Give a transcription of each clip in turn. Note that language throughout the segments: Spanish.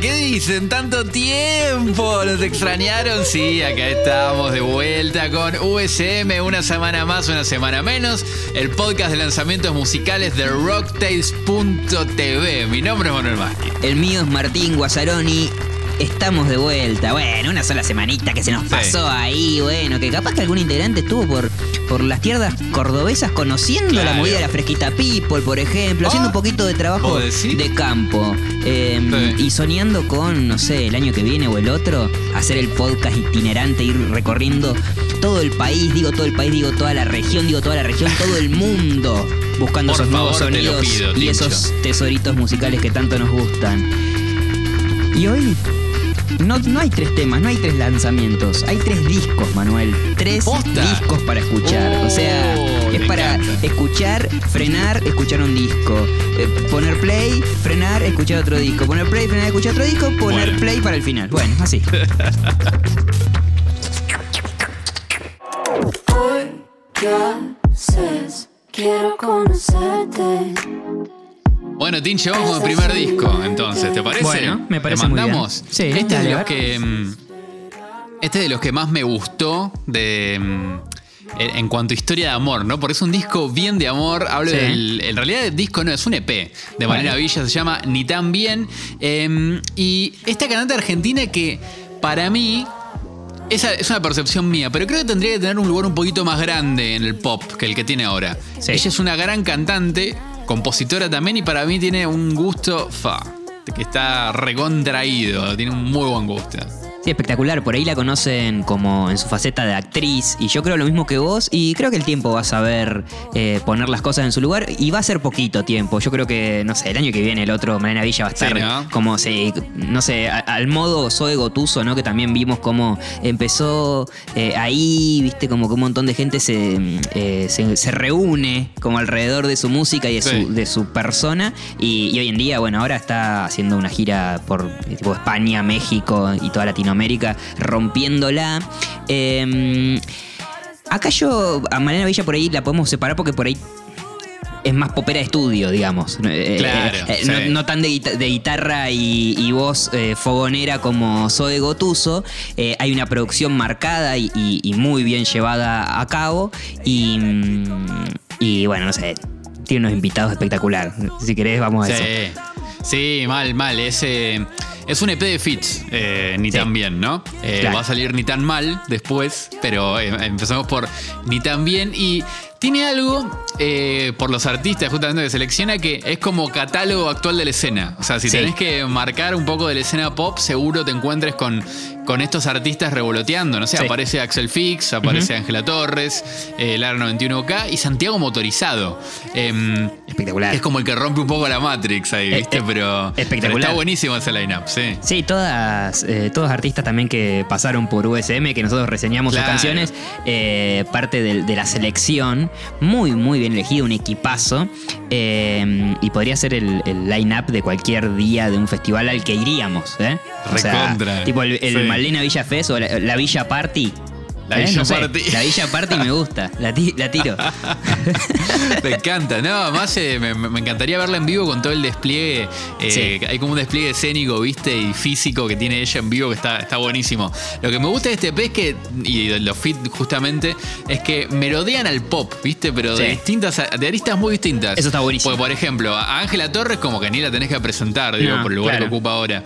¿Qué dicen? ¿Tanto tiempo? ¿Los extrañaron? Sí, acá estamos de vuelta con USM, una semana más, una semana menos. El podcast de lanzamientos musicales de Rocktails.tv. Mi nombre es Manuel Masti. El mío es Martín Guazzaroni. Estamos de vuelta. Bueno, una sola semanita que se nos pasó ahí. Bueno, que capaz que algún integrante estuvo por, por las tierras cordobesas conociendo la movida de la fresquita people, por ejemplo, haciendo un poquito de trabajo de campo. Eh, Sí. Y soñando con, no sé, el año que viene o el otro, hacer el podcast itinerante, ir recorriendo todo el país, digo todo el país, digo toda la región, digo toda la región, todo el mundo, buscando Por esos nuevos favor, sonidos pido, y Tincho. esos tesoritos musicales que tanto nos gustan. Y hoy no, no hay tres temas, no hay tres lanzamientos, hay tres discos, Manuel. Tres ¿Posta? discos para escuchar. o sea, Oh, es para encanta. escuchar, frenar, escuchar un disco. Eh, poner play, frenar, escuchar otro disco. Poner play, frenar, escuchar otro disco. Poner Bueno. play para el final. Bueno, así. Hoy ¿qué haces? Quiero conocerte. Bueno, vamos con el primer disco, entonces, ¿te parece? Bueno, me parece ¿Le muy bien. mandamos? Sí, este es de los que. mm, Este es de los que más me gustó de. mm, En cuanto a historia de amor, ¿no? Porque es un disco bien de amor. Hablo Sí. del. En realidad, el disco no es un EP de Manera. Villa, se llama Ni tan bien. Em, y esta cantante argentina que, para mí, esa es una percepción mía, pero creo que tendría que tener un lugar un poquito más grande en el pop que el que tiene ahora. Sí. Ella es una gran cantante, compositora también, y para mí tiene un gusto fa, que está recontraído, tiene un muy buen gusto. Sí, espectacular. Por ahí la conocen como en su faceta de actriz. Y yo creo lo mismo que vos. Y creo que el tiempo va a saber eh, poner las cosas en su lugar. Y va a ser poquito tiempo. Yo creo que, no sé, el año que viene el otro, Marina Villa, va a Sí, estar ¿no? como, sí, no sé, a- al modo Zoe Gotuso, ¿no? Que también vimos cómo empezó eh, ahí, viste, como que un montón de gente se, eh, se, se reúne como alrededor de su música y de, Sí. su, de su persona. Y, y hoy en día, bueno, ahora está haciendo una gira por tipo, España, México y toda Latinoamérica, rompiéndola. Eh, acá yo, a Mariana Villa por ahí la podemos separar porque por ahí es más popera de estudio, digamos. Eh, Claro, eh, sí. no, no tan de, guita- de guitarra y, y voz eh, fogonera como Zoe Gotuso. Eh, hay una producción marcada y, y- y muy bien llevada a cabo. Y, y bueno, no sé, tiene unos invitados espectaculares. Si querés, vamos a eso. Sí, mal, mal. Es, eh, es un EP de fits, eh, ni Sí. tan bien, ¿no? Eh, Claro. Va a salir ni tan mal después, pero eh, empezamos por ni tan bien. Y tiene algo eh, por los artistas justamente que selecciona que es como catálogo actual de la escena. O sea, si Sí. tenés que marcar un poco de la escena pop, seguro te encuentres con, con estos artistas revoloteando. No sé, Sí. aparece Axel Fix, aparece Ángela Torres, eh, Lara 91K y Santiago Motorizado. Em, Espectacular. es como el que rompe un poco la Matrix ahí, Eh, ¿viste? eh, pero, espectacular. pero está buenísimo ese lineup, sí. Sí, todas, eh, todos artistas también que pasaron por USM, que nosotros reseñamos Claro. sus canciones, parte de, la selección, muy, muy bien elegido, un equipazo, y podría ser el, el line-up de cualquier día de un festival al que iríamos, ¿eh? Recontra, tipo el, el sí. Malena Villa Fest o la, la Villa Party. La ¿eh? Villa No sé, Party. La Villa Party me gusta, la, ti- la tiro. Me encanta, no, además eh, me, me encantaría verla en vivo con todo el despliegue. eh, Sí. Hay como un despliegue escénico, ¿viste? Y físico que tiene ella en vivo que está, está buenísimo. Lo que me gusta de este EP es que, y de los fit justamente, es que merodean al pop, ¿viste? Pero de distintas, de aristas muy distintas. Eso está buenísimo. Porque, por ejemplo, a Ángela Torres como que ni la tenés que presentar, digo, No, por el lugar claro. que ocupa ahora.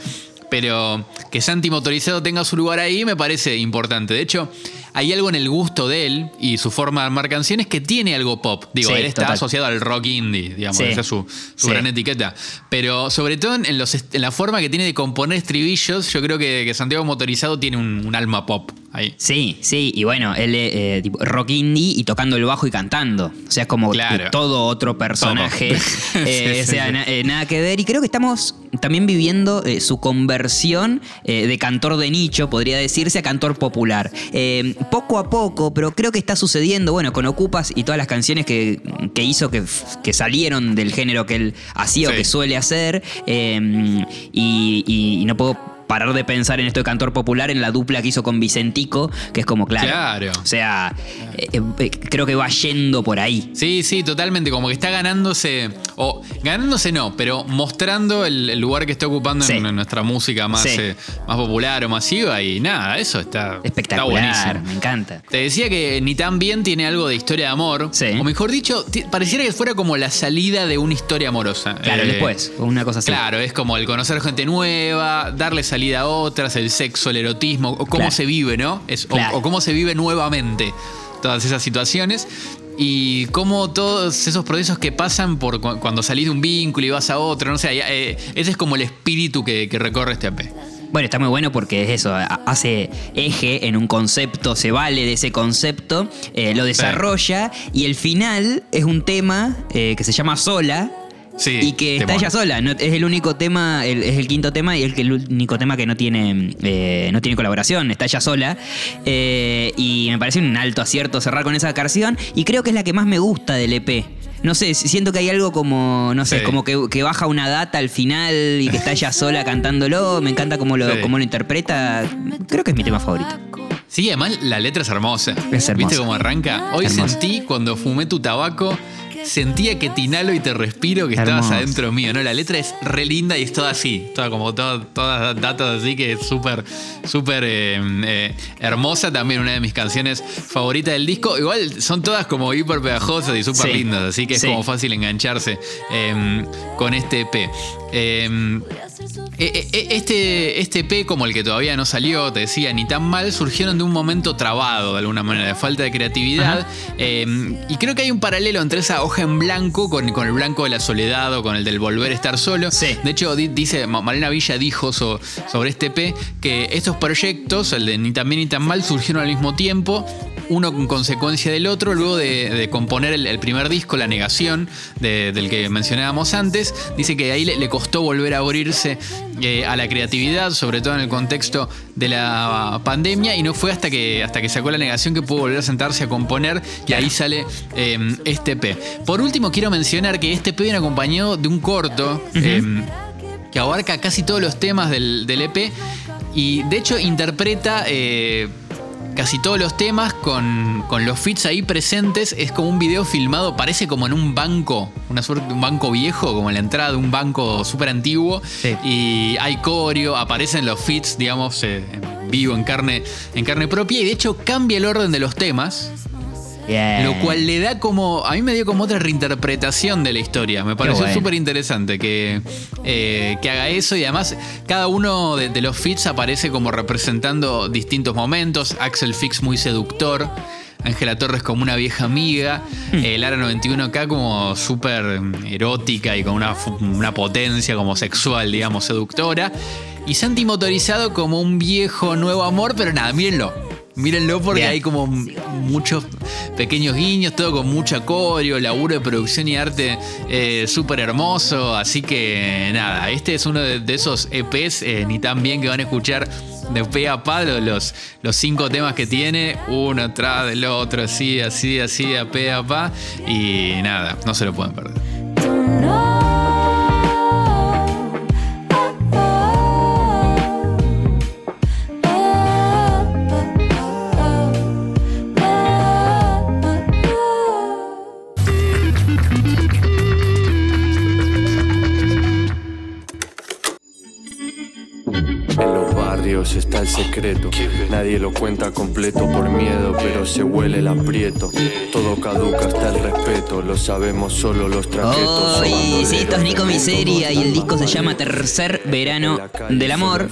Pero que Santi Motorizado tenga su lugar ahí me parece importante. De hecho, hay algo en el gusto de él y su forma de armar canciones que tiene algo pop. Digo, Sí, él está total. asociado al rock indie, digamos, Sí. esa es su, su Sí. gran etiqueta. Pero sobre todo en, los en la forma que tiene de componer estribillos, yo creo que, que Santiago Motorizado tiene un, un alma pop ahí. Sí, sí, y bueno, él es tipo, rock indie y tocando el bajo y cantando. O sea, es como Claro. todo otro personaje. Todo. Eh, Sí, o sea, sí. na- eh, nada que ver. Y creo que estamos también viviendo eh, su conversión eh, de cantor de nicho, podría decirse, a cantor popular. Eh, poco a poco, pero creo que está sucediendo, bueno, con Ocupas y todas las canciones que, que hizo que, que salieron del género que él hacía o que suele hacer. eh, y, y- y no puedo parar de pensar en esto de cantor popular en la dupla que hizo con Vicentico, que es como claro. Claro. O sea, eh, eh, creo que va yendo por ahí. Sí, sí, totalmente. Como que está ganándose, o ganándose no, pero mostrando el, el lugar que está ocupando Sí. en, en nuestra música más, Sí. eh, más popular o masiva. Y nada, eso está, está Espectacular, buenísimo. me encanta. Te decía que ni tan bien tiene algo de historia de amor. Sí. O mejor dicho, pareciera que fuera como la salida de una historia amorosa. Claro, después, una cosa así. Claro, es como el conocer gente nueva, darle salida a otras, el sexo, el erotismo, o cómo Claro. se vive, ¿no? Es, o- Claro. o, cómo se vive nuevamente todas esas situaciones. Y cómo todos esos procesos que pasan por cu- cuando salís de un vínculo y vas a otro, no sé, eh, ese es como el espíritu que, que recorre este AP. Bueno, está muy bueno porque es eso, hace eje en un concepto, se vale de ese concepto, eh, lo desarrolla y el final es un tema eh, que se llama Sola. Sí, y que está ella sola, no- es el único tema, el- es el quinto tema y el, el único tema que no tiene, eh, no tiene colaboración, está ella sola. Eh, y me parece un alto acierto cerrar con esa canción y creo que es la que más me gusta del EP. No sé, siento que hay algo como, no sé, Sí. como que, que baja una data al final y que está ella sola cantándolo. Me encanta cómo lo, Sí. cómo lo interpreta. Creo que es mi tema favorito. Sí, además la letra es hermosa. Es hermosa. ¿Viste cómo arranca? Hoy Hermosa. sentí cuando fumé tu tabaco, sentía que te inhalo y te respiro, que estabas adentro mío, ¿no? La letra es re linda y es toda así, toda como todas datos así que es súper, súper eh, eh, hermosa. También una de mis canciones favoritas del disco. Igual son todas como hiper pegajosas y súper Sí. lindas, así que es Sí. como fácil engancharse eh, con este EP. Eh, eh, eh, Este, este EP, como el que todavía no salió, te decía, ni tan mal, surgieron de un momento trabado, de alguna manera, de falta de creatividad. Eh, y creo que hay un paralelo entre esa hoja en blanco con, con el blanco de la soledad o con el del volver a estar solo. Sí. De hecho, di- dice, Ma- Malena Villa dijo so- sobre este EP que estos proyectos, el de Ni tan bien ni tan mal, surgieron al mismo tiempo. Uno con consecuencia del otro, luego de, de componer el, el primer disco, La Negación, de- del que mencionábamos antes, dice que ahí le, le costó volver a abrirse eh, a la creatividad, sobre todo en el contexto de la pandemia, y no fue hasta que, hasta que sacó La Negación que pudo volver a sentarse a componer, y ahí sale eh, este EP. Por último, quiero mencionar que este EP viene acompañado de un corto. eh, que abarca casi todos los temas del, del EP y de hecho interpreta eh, casi todos los temas con, con los fits ahí presentes. Es como un video filmado, parece como en un banco, una suerte de un banco viejo, como en la entrada de un banco súper antiguo. Sí. Y hay coreo, aparecen los fits, digamos, eh, en vivo, en carne, en carne propia. Y de hecho cambia el orden de los temas. Lo cual le da como. A mí me dio como otra reinterpretación de la historia. Me pareció bueno. súper interesante que, eh, que haga eso. Y además, cada uno de, de los fits aparece como representando distintos momentos. Axel Fix muy seductor. Ángela Torres como una vieja amiga. Hmm. eh, Lara 91K como súper erótica y con una, una potencia como sexual, digamos, seductora. Y Santi motorizado como un viejo nuevo amor, pero nada, mírenlo. Mírenlo porque Bien. hay como muchos pequeños guiños, todo con mucha coreo, laburo de producción y arte eh, súper hermoso. Así que nada, este es uno de, de esos EPs, eh, ni tan bien que van a escuchar de pe a pa lo- los, los cinco temas que tiene, uno atrás del otro, así, así, así, a pe a pa. Y nada, no se lo pueden perder. Secreto. Nadie lo cuenta completo por miedo, pero se huele el aprieto. Todo caduca hasta el respeto. Lo sabemos solo los traquetos. Hoy sí, esto es Nico Miseria y el disco se llama Tercer Verano del Amor.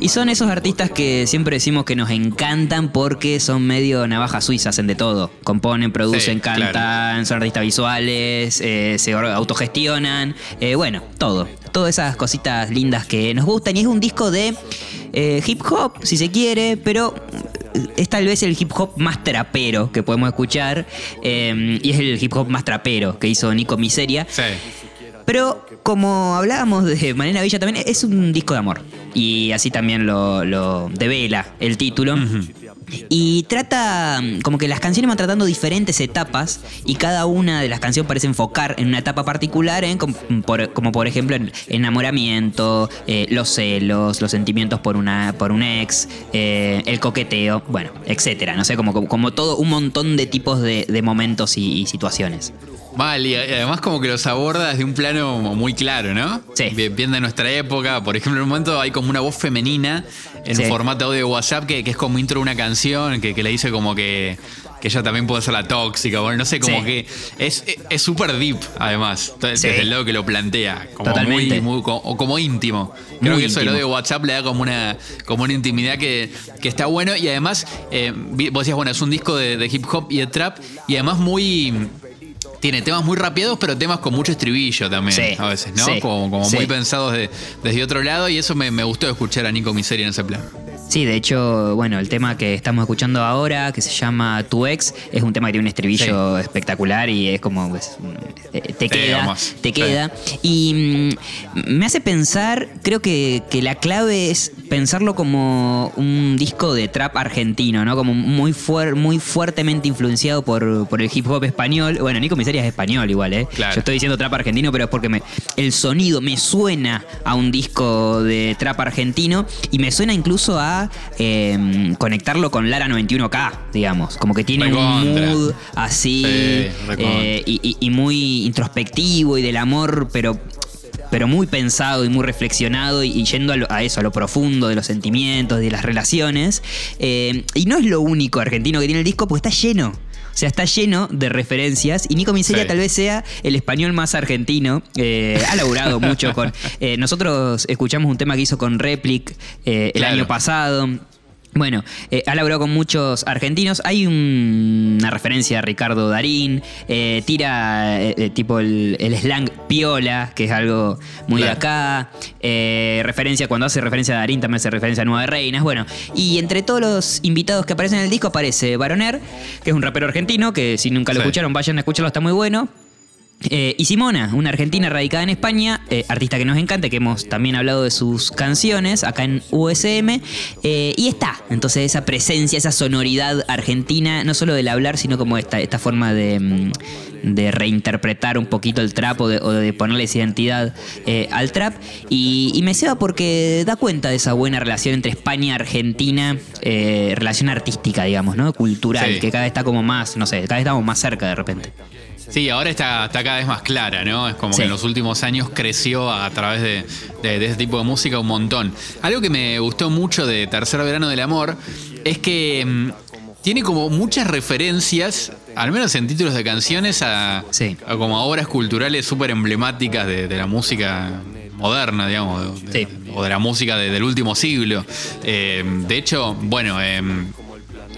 Y son esos artistas que siempre decimos que nos encantan porque son medio navajas suizas, hacen de todo. Componen, producen, Sí, cantan, claro. son artistas visuales, eh, se autogestionan. eh, bueno, todo. Todas esas cositas lindas que nos gustan. Y es un disco de eh, hip hop, si se quiere, pero es tal vez el hip hop más trapero que podemos escuchar. eh, y es el hip hop más trapero que hizo Nico Miseria. Sí. Pero como hablábamos de Malena Villa también, es un disco de amor. Y así también lo, lo devela el título. Y trata, como que las canciones van tratando diferentes etapas y cada una de las canciones parece enfocar en una etapa particular, como, por, como por ejemplo en enamoramiento, eh, los celos, los sentimientos por, una, por un ex, eh, el coqueteo, bueno, etcétera. No sé, como, como, como todo un montón de tipos de, de momentos y, y situaciones. Mal, y además como que los aborda desde un plano muy claro, ¿no? Sí. Bien, de nuestra época. Por ejemplo, en un momento hay como una voz femenina en Sí. un formato audio de WhatsApp que, que es como intro de una canción, que, que le dice como que, que ella también puede ser la tóxica. Bueno, no sé, como Sí. que es es súper deep, además. Desde el lado que lo plantea. Como Totalmente. muy, muy- como, o como íntimo. Creo Muy que eso del audio de WhatsApp le da como una, como una intimidad que, que está bueno. Y además, eh, vos decías, bueno, es un disco de, de hip hop y de trap. Y además muy. Tiene temas muy rapeados, pero temas con mucho estribillo también, Sí, a veces, ¿no? sí, como como sí. muy pensados de- desde otro lado, y eso me, me gustó escuchar a Nico Miseria en ese plan. Sí, de hecho, bueno, el tema que estamos escuchando ahora, que se llama Tu Ex, es un tema que tiene un estribillo espectacular y es como. pues, te queda. Te Sí. queda. Y mm, me hace pensar, creo que, que la clave es pensarlo como un disco de trap argentino, ¿no? Como muy, fuer- muy fuertemente influenciado por, por el hip hop español. Bueno, Nico Miseria es español igual, ¿eh? Claro. Yo estoy diciendo trap argentino, pero es porque me, el sonido me suena a un disco de trap argentino y me suena incluso a eh, conectarlo con Lara 91K, digamos. Como que tiene un mood así Sí, eh, y, y- y muy introspectivo y del amor, pero pero muy pensado y muy reflexionado y, y yendo a, lo- a eso, a lo profundo de los sentimientos, de las relaciones. Eh, y no es lo único argentino que tiene el disco, porque está lleno. O sea, está lleno de referencias y Nico Miseria Sí. tal vez sea el español más argentino. Eh, ha laburado mucho con... eh, nosotros escuchamos un tema que hizo con Replic eh, el Claro. año pasado. Bueno, eh, ha laburado con muchos argentinos. Hay un- una referencia a Ricardo Darín. eh, tira eh, eh, tipo el, el slang piola, que es algo muy de acá. eh, referencia, cuando hace referencia a Darín, también hace referencia a Nueva Reinas. Bueno, y entre todos los invitados que aparecen en el disco aparece Baroner, que es un rapero argentino, que si nunca lo Sí. escucharon, vayan a escucharlo, está muy bueno. Eh, y Simona, una argentina radicada en España, eh, artista que nos encanta, que hemos también hablado de sus canciones acá en USM. eh, y está, entonces esa presencia, esa sonoridad argentina, no solo del hablar, sino como esta, esta forma de, mm, de reinterpretar un poquito el trap o de, o de ponerle esa identidad al trap. Y, y me ceba porque da cuenta de esa buena relación entre España y Argentina, relación artística, digamos, ¿no? Cultural, Sí. que cada vez está como más, no sé, cada vez estamos más cerca de repente. Sí, ahora está, está cada vez más clara, ¿no? Es como Sí. que en los últimos años creció a través de, de- de ese tipo de música un montón. Algo que me gustó mucho de Tercer Verano del Amor es que mm, tiene como muchas referencias, al menos en títulos de canciones, a, Sí. a como a obras culturales súper emblemáticas de, de la música moderna, digamos, de- Sí. o de la música de- del último siglo. Eh, de hecho, bueno, em,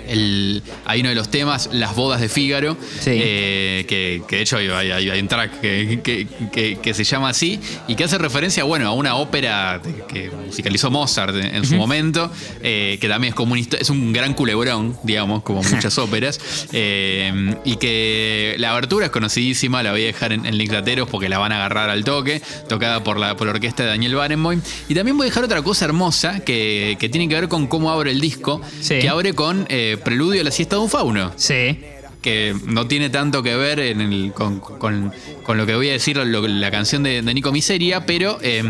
el- hay uno de los temas, Las bodas de Fígaro, Sí. eh, que, que de hecho hay, hay- hay un track que, que- que- que se llama así y que hace referencia, bueno, a una ópera que musicalizó Mozart en, en su momento, eh, que también es como un, histo- es un gran culebrón, digamos, como muchas óperas, eh, y que la abertura es conocidísima, la voy a dejar en, en links lateros porque la van a agarrar al toque, tocada por la, por la orquesta de Daniel Barenboim. Y también voy a dejar otra cosa hermosa que, que tiene que ver con cómo abre el disco, Sí. que abre con eh, Preludio a la siesta de un fauno Sí. que no tiene tanto que ver en el- con, con- con lo que voy a decir, lo- la canción de, de Nico Miseria, pero eh,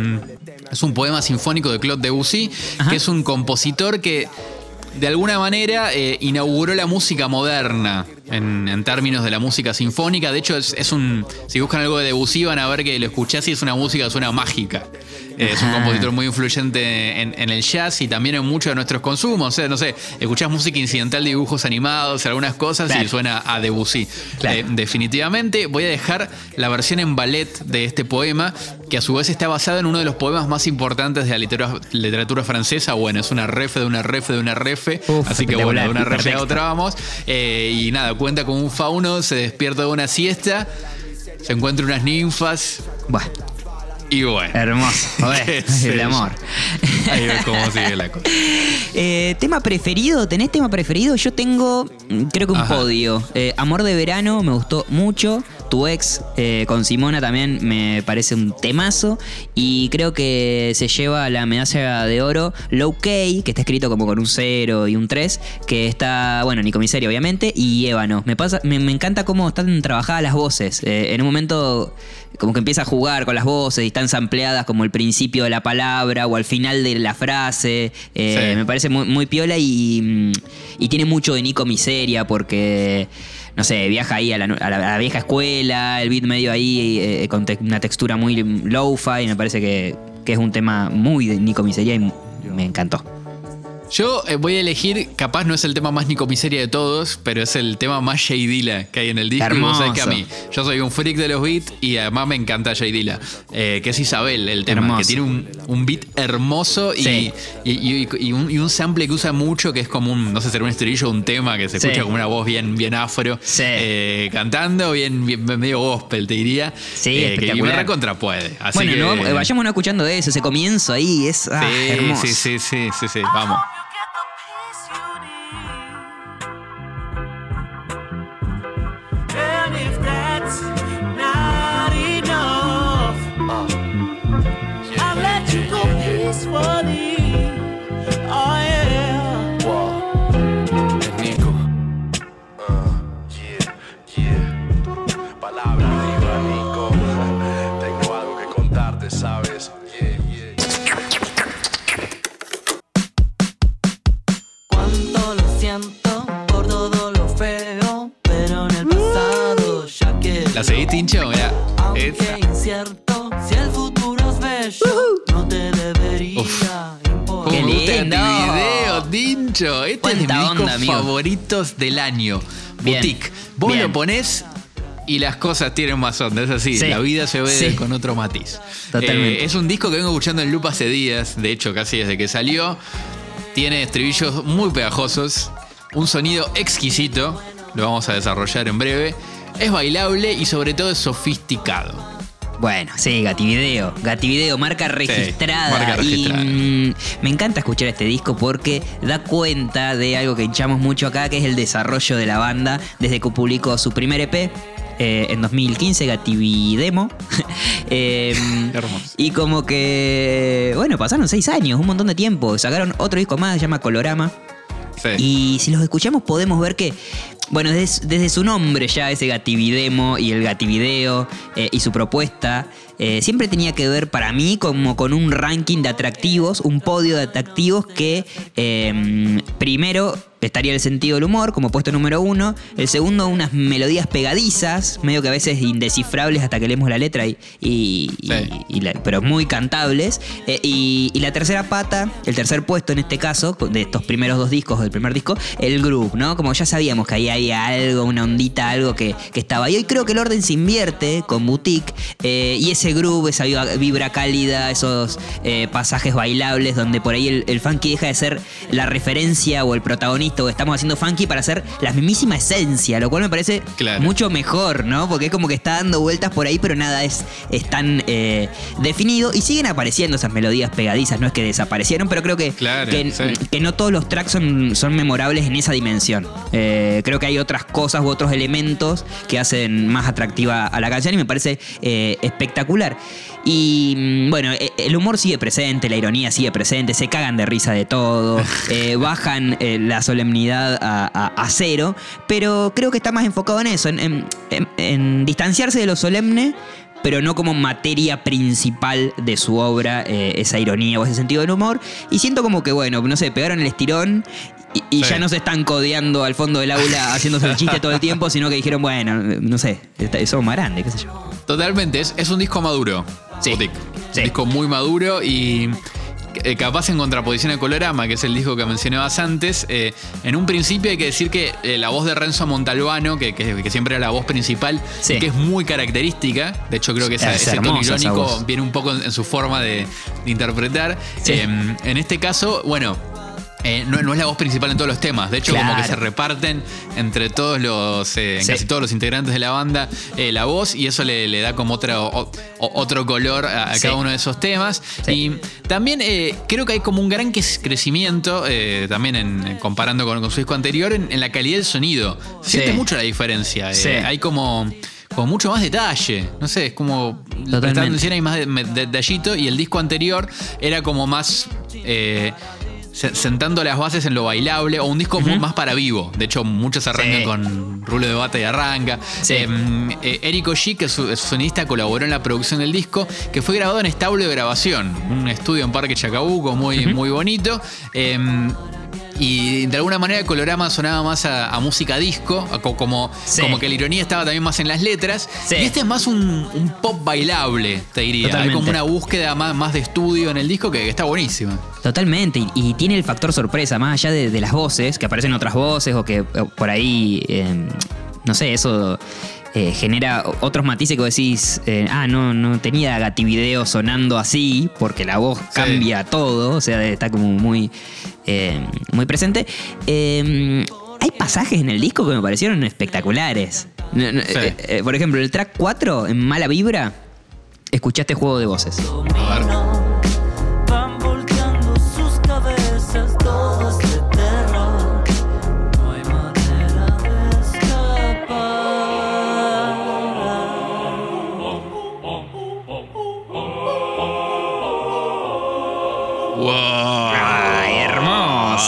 es un poema sinfónico de Claude Debussy, Ajá. que es un compositor que de alguna manera eh, inauguró la música moderna en, en términos de la música sinfónica. De hecho, es, es un. Si buscan algo de Debussy, van a ver que lo escuchás y es una música que suena mágica. Eh, es un compositor muy influyente en, en el jazz y también en muchos de nuestros consumos. O sea, no sé, escuchás música incidental de dibujos animados, algunas cosas, Claro. y suena a Debussy. Claro. Eh, definitivamente voy a dejar la versión en ballet de este poema, que a su vez está basado en uno de los poemas más importantes de la literatura, literatura francesa. Bueno, es una ref de una ref de una ref. Uf, así que bueno, de una ref a otra vamos. Eh, y nada, cuenta con un fauno, se despierta de una siesta, se encuentra unas ninfas. Buah, Y bueno. hermoso. Joder, sé el amor. Ahí ves cómo sigue la cosa. Eh, ¿Tema preferido? ¿Tenés tema preferido? Yo tengo, mm, creo que un Ajá. podio. Eh, Amor de verano me gustó mucho. Tu ex eh, con Simona también me parece un temazo. Y creo que se lleva la medalla de oro Low K, que está escrito como con un 0 y un 3, que está, bueno, Nico Miseria obviamente, y Ébano. Me, pasa, me, me encanta cómo están trabajadas las voces. En un momento como que empieza a jugar con las voces y están sampleadas como el principio de la palabra o al final de la frase. Eh, Sí. Me parece muy, muy piola y, y tiene mucho de Nico Miseria porque, no sé, viaja ahí a la, a la- a la vieja escuela, el beat medio ahí eh, con te- una textura muy low-fi. Me parece que, que es un tema muy de Nico Miseria y me encantó. Yo eh, voy a elegir, capaz no es el tema más Nico Miseria de todos, pero es el tema más Jay Dilla que hay en el disco. Y vos sabés que a Hermoso. mí, yo soy un freak de los beats y además me encanta Jay Dilla, eh, que es Isabel el tema, Hermoso. que tiene un, un beat hermoso y, Sí. y, un, y un sample que usa mucho, que es como un, no sé, será un estribillo, un tema que se Sí. escucha como una voz bien, bien afro, Sí. eh, cantando, bien, bien medio gospel, te diría. Sí, Eh, que recontra puede. Así bueno, que, no, vayamos no escuchando de eso, ese comienzo ahí es ah, hermoso. sí, sí, sí, sí, sí, vamos. En el pasado ya que ¿La seguís, Tincho? Aunque Esa. incierto, si el futuro es bello, no te debería Uf. importar. Qué ¿Cómo me gusta lindo. este video, Tincho? Este es de mis Cuánta discos onda, amigo. favoritos del año. Bien, Boutique. Vos bien. lo ponés y las cosas tienen más onda. Es así, Sí, la vida se ve sí. con otro matiz. Totalmente. Eh, es un disco que vengo escuchando en loop hace días, de hecho casi desde que salió. Tiene estribillos muy pegajosos, un sonido exquisito, lo vamos a desarrollar en breve. Es bailable y sobre todo es sofisticado. Bueno, sí, Gativideo. Gativideo, marca registrada. marca registrada. Y mm, me encanta escuchar este disco porque da cuenta de algo que hinchamos mucho acá, que es el desarrollo de la banda desde que publicó su primer EP. eh, en 2015, Gatividemo. Eh, Hermoso. y como que, bueno, pasaron seis años, un montón de tiempo. Sacaron otro disco más, se llama Colorama. Sí. Y si los escuchamos podemos ver que, bueno, desde, su nombre ya, ese gatividemo y el gativideo eh, y su propuesta, eh, siempre tenía que ver para mí como con un ranking de atractivos, un podio de atractivos que eh, primero estaría el sentido del humor como puesto número uno, el segundo unas melodías pegadizas, medio que a veces indescifrables hasta que leemos la letra, y, y- y- Sí. y la- pero muy cantables, eh, y, y la tercera pata, el tercer puesto en este caso, de estos primeros dos discos, del primer disco, el groove, ¿no? Como ya sabíamos que ahí había algo, una ondita, algo que, que estaba ahí. Hoy creo que el orden se invierte con Boutique, eh, y ese groove, esa vibra, cálida, esos eh, pasajes bailables donde por ahí el, el funky deja de ser la referencia o el protagonista, o estamos haciendo funky para hacer la mismísima esencia, lo cual me parece Claro. mucho mejor, ¿no? Porque es como que está dando vueltas por ahí, pero nada es, es tan eh, definido. Y siguen apareciendo esas melodías pegadizas, no es que desaparecieron, pero creo que, Claro, que, sí. que no todos los tracks son, son memorables en esa dimensión. Eh, creo que hay otras cosas u otros elementos que hacen más atractiva a la canción y me parece eh, espectacular. Y mm, bueno, eh, el humor sigue presente, la ironía sigue presente, se cagan de risa de todo, eh, bajan eh, la solemnidad a, a- a cero, pero creo que está más enfocado en eso, en, en- en- en distanciarse de lo solemne, pero no como materia principal de su obra, eh, esa ironía o ese sentido del humor. Y siento como que, bueno, no sé, pegaron el estirón. Y, y Sí. ya no se están codeando al fondo del aula haciéndose el chiste todo el tiempo, sino que dijeron, bueno, no sé, somos más grandes, qué sé yo. Totalmente, es, es un disco maduro. Sí. Boutique. Sí. Un disco muy maduro y eh, capaz en contraposición a Colorama, que es el disco que mencionabas antes. eh, en un principio hay que decir que eh, la voz de Renzo Montalbano, que, que- que siempre era la voz principal, Sí. y que es muy característica. De hecho, creo que esa- Es ese tono irónico viene un poco en, en su forma de, de interpretar. Sí. Eh, en este caso, bueno. Eh, no, no es la voz principal en todos los temas. De hecho, como que se reparten entre todos los, eh, en Sí. casi todos los integrantes de la banda eh, la voz y eso le, le da como otra, o- o- otro color a, a Sí. cada uno de esos temas. Sí. Y también creo que hay como un gran crecimiento, también en, comparando con, con su disco anterior, en, en la calidad del sonido. Siente mucho la diferencia. Hay como con mucho más detalle. No sé, es como. Totalmente. Hay más de- detallito. Y el disco anterior era como más. eh, sentando las bases en lo bailable o un disco más para vivo. De hecho, muchos arrancan Sí. con rulo de bata y arranca. Sí. Em, eh, Eric que es su, sonista, colaboró en la producción del disco, que fue grabado en establo de grabación, un estudio en Parque Chacabuco muy, muy bonito. Em, y de alguna manera el colorama sonaba más a, a música disco, a co- como, Sí. como que la ironía estaba también más en las letras. Sí. Y este es más un, un pop bailable, te diría. Totalmente. Hay como una búsqueda más, más de estudio en el disco que, que está buenísima. Totalmente, y, y tiene el factor sorpresa, más allá de, de las voces, que aparecen otras voces o que por ahí, eh, no sé, eso eh, genera otros matices que decís, eh, ah, no, no tenía Gativideo sonando así, porque la voz cambia todo, o sea, está como muy, eh, muy presente. Eh, hay pasajes en el disco que me parecieron espectaculares. Sí. por ejemplo, el track 4, en Mala Vibra, escuchaste juego de voces. Van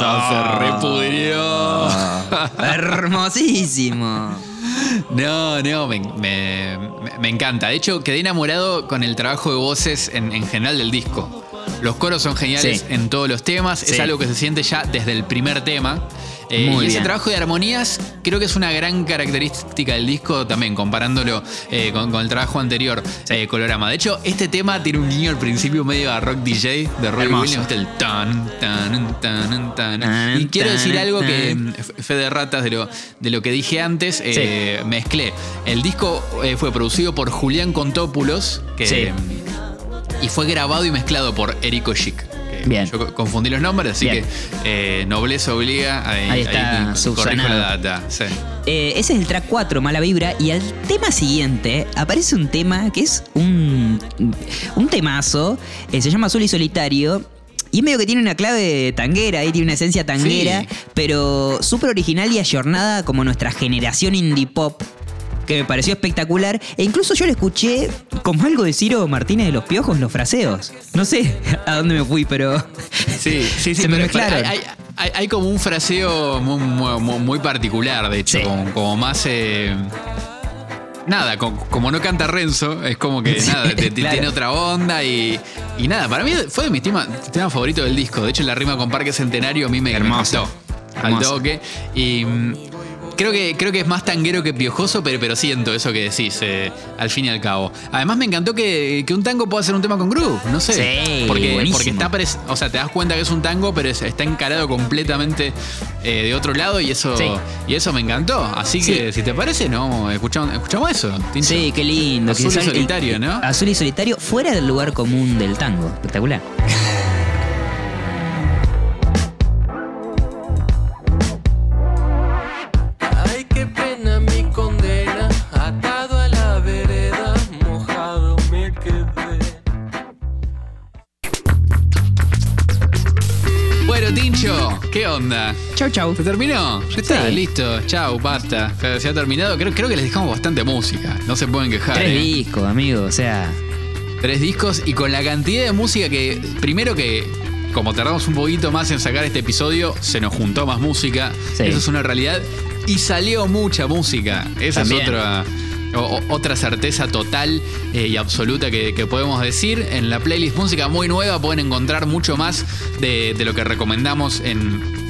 Se repudrió. Hermosísimo. No, no, me, me- encanta. De hecho, quedé enamorado con el trabajo de voces en, en general del disco. Los coros son geniales Sí. en todos los temas. Es algo que se siente ya desde el primer tema. Eh, y ese trabajo de armonías creo que es una gran característica del disco también, comparándolo eh, con, con el trabajo anterior, eh, Colorama. De hecho, este tema tiene un guiño al principio medio a rock DJ de Roy Hermoso. Williams, el tan, tan, tan, tan. Tan, Y quiero decir algo que tan. mm, f- fe de ratas de lo, de lo que dije antes, mezclé. El disco fue producido por Julián Contópulos, que, Sí. y fue grabado y mezclado por Erico Chic. Bien. Yo co- confundí los nombres, así Bien. que eh, nobleza obliga. Ahí, Ahí está, subsanado. la data. sí. Eh, ese es el track 4, Mala Vibra. Y al tema siguiente aparece un tema que es un, un temazo. eh, se llama Azul y Solitario. Y es medio que tiene una clave tanguera, ahí tiene una esencia tanguera, Sí. pero súper original y ayornada como nuestra generación indie pop. Que me pareció espectacular. E incluso yo lo escuché como algo de Ciro Martínez de los Piojos, los fraseos. No sé a dónde me fui, pero. Sí, sí, sí. Se me pero mezclaron. Hay, hay- hay como un fraseo muy, muy- muy particular, de hecho, Sí. como, como más. eh, Nada, co- como, no canta Renzo, es como que Sí, nada, te- te- claro. tiene otra onda y, y nada, para mí fue de mis temas temas favoritos del disco. De hecho, la rima con Parque Centenario a mí me, me Hermoso. encantó. Al toque. Y mm, creo que, creo que es más tanguero que piojoso, pero, pero siento eso que decís, eh, al fin y al cabo. Además, me encantó que, que un tango pueda ser un tema con groove, no sé. Sí, porque, buenísimo. porque está o sea, te das cuenta que es un tango, pero es- está encarado completamente eh, de otro lado y eso, Sí. y eso me encantó. Así que, si te parece, no, escuchamos, escuchamos eso. Tincho. Sí, qué lindo. Azul y que solitario, ¿no? Azul y solitario, fuera del lugar común del tango. Espectacular. Chau, chau. ¿Se terminó? Ya está, Sí. listo. Chau, basta. Se ha terminado. Creo, creo que les dejamos bastante música. No se pueden quejar. Tres ¿eh? discos, amigo, o sea. Tres discos y con la cantidad de música que, primero que, como tardamos un poquito más en sacar este episodio, se nos juntó más música. Sí. Eso es una realidad. Y salió mucha música. Esa También. es otra, o- o- otra certeza total eh, y absoluta que, que podemos decir. En la playlist Música Muy Nueva pueden encontrar mucho más de, de lo que recomendamos en,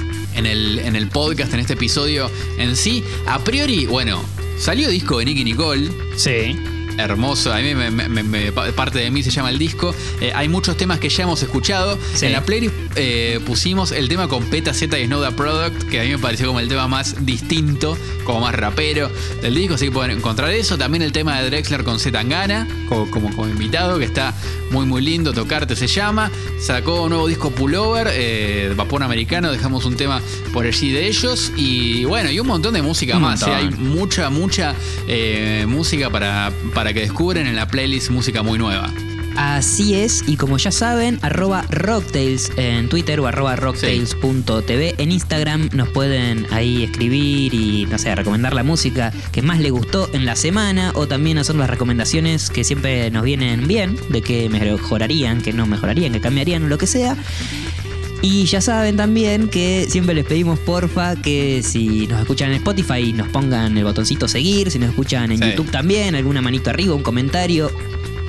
en el, en el podcast, en este episodio en sí. A priori, bueno, salió disco de Nicky Nicole. Sí. Hermoso, a mí me, me- me- parte de mí se llama el disco. Eh, hay muchos temas que ya hemos escuchado. Sí. En la playlist eh, pusimos el tema con Peta Z y Snow the Product, que a mí me pareció como el tema más distinto, como más rapero del disco, así que pueden encontrar eso. También el tema de Drexler con Z Tangana, como, como, como invitado, que está muy muy lindo, Tocarte se llama. Sacó un nuevo disco Pullover, eh, Vapor Americano, dejamos un tema por allí de ellos. Y bueno, y un montón de música Un más. eh, Hay mucha, mucha eh, música para, para que descubren en la playlist Música Muy Nueva. Así es, y como ya saben, arroba rocktails en Twitter o arroba rocktails.tv en Instagram nos pueden ahí escribir y, no sé, recomendar la música que más les gustó en la semana o también hacer las recomendaciones que siempre nos vienen bien, de que mejorarían, que no mejorarían, que cambiarían o lo que sea. Y ya saben también que siempre les pedimos porfa que si nos escuchan en Spotify nos pongan el botoncito seguir, si nos escuchan en Sí. YouTube también, alguna manito arriba, un comentario,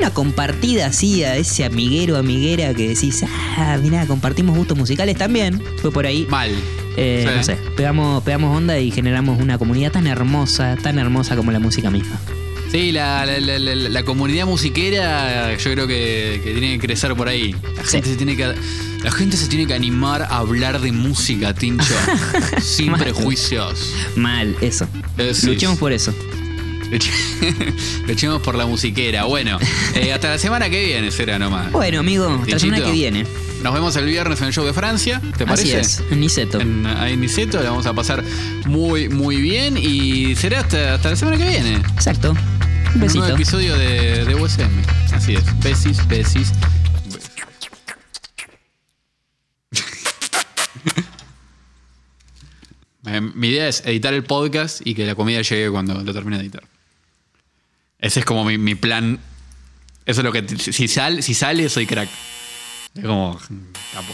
una compartida así a ese amiguero amiguera que decís, ah, mirá, compartimos gustos musicales también. Fue por ahí. Mal. Eh, Sí. No sé, pegamos, pegamos onda y generamos una comunidad tan hermosa, tan hermosa como la música misma. Sí, la, la- la- la- la comunidad musiquera yo creo que, que tiene que crecer por ahí. La Sí. gente, se tiene que, la gente se tiene que animar a hablar de música, Tincho. sin Mal. prejuicios. Mal, eso. Luchemos por eso. Luchemos por la musiquera. Bueno, eh, hasta la semana que viene será nomás. Bueno, amigo, hasta la semana que viene. Nos vemos el viernes en el show de Francia, ¿te Así parece? es, en Niceto. En, ahí en Niceto, la vamos a pasar muy, muy bien y será hasta, hasta la semana que viene. Exacto. Un Un besito. nuevo episodio de, de USM. Así es. Besis, besis. Eh, Mi idea es editar el podcast y que la comida llegue cuando lo termine de editar. Ese es como mi, mi plan. Eso es lo que. Si, sal- si sale, soy crack. Es como. Capo.